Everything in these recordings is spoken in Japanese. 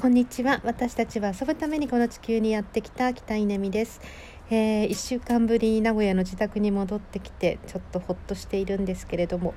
こんにちは。私たちは遊ぶためにこの地球にやってきた北稲美です。えー、1週間ぶりに名古屋の自宅に戻ってきてちょっとほっとしているんですけれども、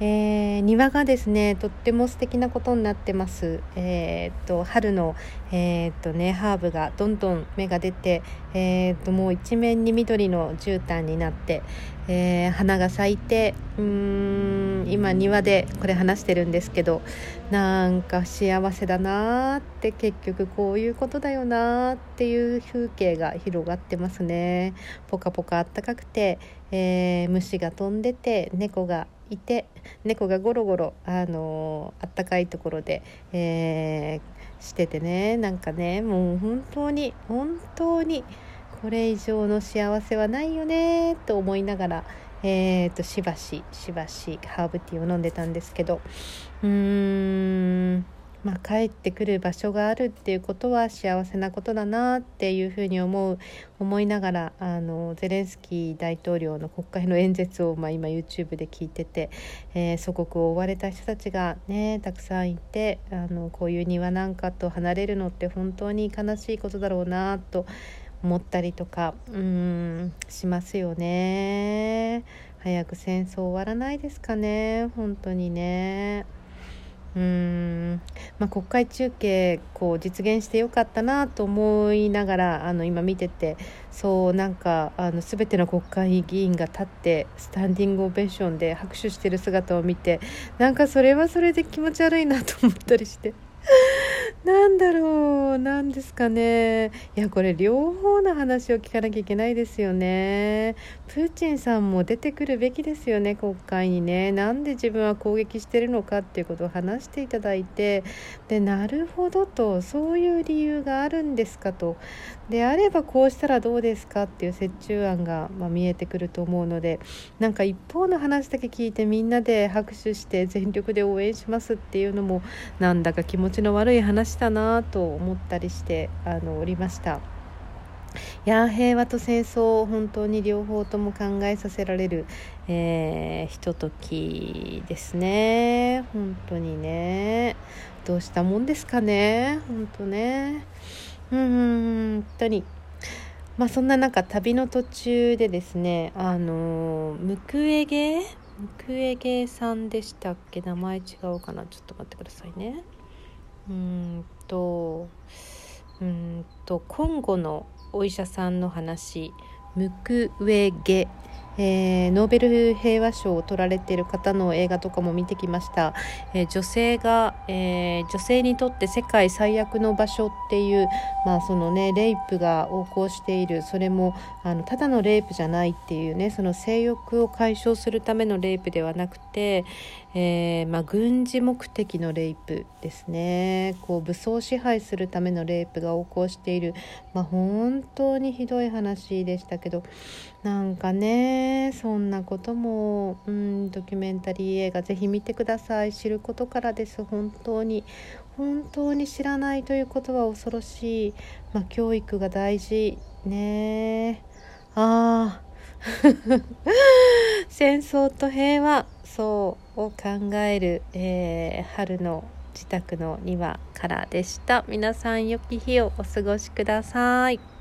えー、庭がですねとっても素敵なことになってます、えー、と春の、えーとね、ハーブがどんどん芽が出て、えー、ともう一面に緑の絨毯になって、えー、花が咲いてうーん今庭でこれ話してるんですけどなんか幸せだなーって結局こういうことだよなーっていう風景が広がってますね。ポカポカあったかくて、えー、虫が飛んでて猫がいて猫がゴロゴロあのー、あったかいところで、えー、しててね。なんかねもう本当に本当にこれ以上の幸せはないよねと思いながら、えーと、しばししばしハーブティーを飲んでたんですけどうーんまあ、帰ってくる場所があるっていうことは幸せなことだなっていうふうに思う思いながらあのゼレンスキー大統領の国会の演説を、まあ、今 YouTube で聞いてて、えー、祖国を追われた人たちがねたくさんいてあのこういう庭なんかと離れるのって本当に悲しいことだろうなと思ったりとかうんしますよね。早く戦争終わらないですかね。本当にね。うん、まあ、国会中継こう実現してよかったなと思いながらあの今見ててそうなんかあの全ての国会議員が立ってスタンディングオベーションで拍手してる姿を見てなんかそれはそれで気持ち悪いなと思ったりして。なんだろうなんですかね。いやこれ両方の話を聞かなきゃいけないですよね。プーチンさんも出てくるべきですよね国会にね。なんで自分は攻撃してるのかっていうことを話していただいて。でなるほどとそういう理由があるんですかと。であればこうしたらどうですかっていう折衷案が、まあ、見えてくると思うので。なんか一方の話だけ聞いてみんなで拍手して全力で応援しますっていうのもなんだか気持ちの悪い話だなと思ったりしてあのおりました。いや平和と戦争本当に両方とも考えさせられる、えー、ひとときですね。本当にね。どうしたもんですかね。本当ね。うん本当に。まあそんな中旅の途中でですねあのムクエゲ？ムクエゲさんでしたっけ？名前違うかな？ちょっと待ってくださいね。うん。とコンゴのお医者さんの話ムクウェゲえー、ノーベル平和賞を取られている方の映画とかも見てきました、えー、女性が、えー、女性にとって世界最悪の場所っていう、まあそのね、レイプが横行している。それもあのただのレイプじゃないっていうねその性欲を解消するためのレイプではなくて、えまあ、軍事目的のレイプですね。こう武装支配するためのレイプが横行している、まあ、本当にひどい話でしたけどなんかねね。そんなこともうんドキュメンタリー映画ぜひ見てください。知ることからです。本当に本当に知らないということは恐ろしい、まあ、教育が大事。ね。ああ 戦争と平和そうを考える、えー、春の自宅の庭からでした。皆さん良き日をお過ごしください。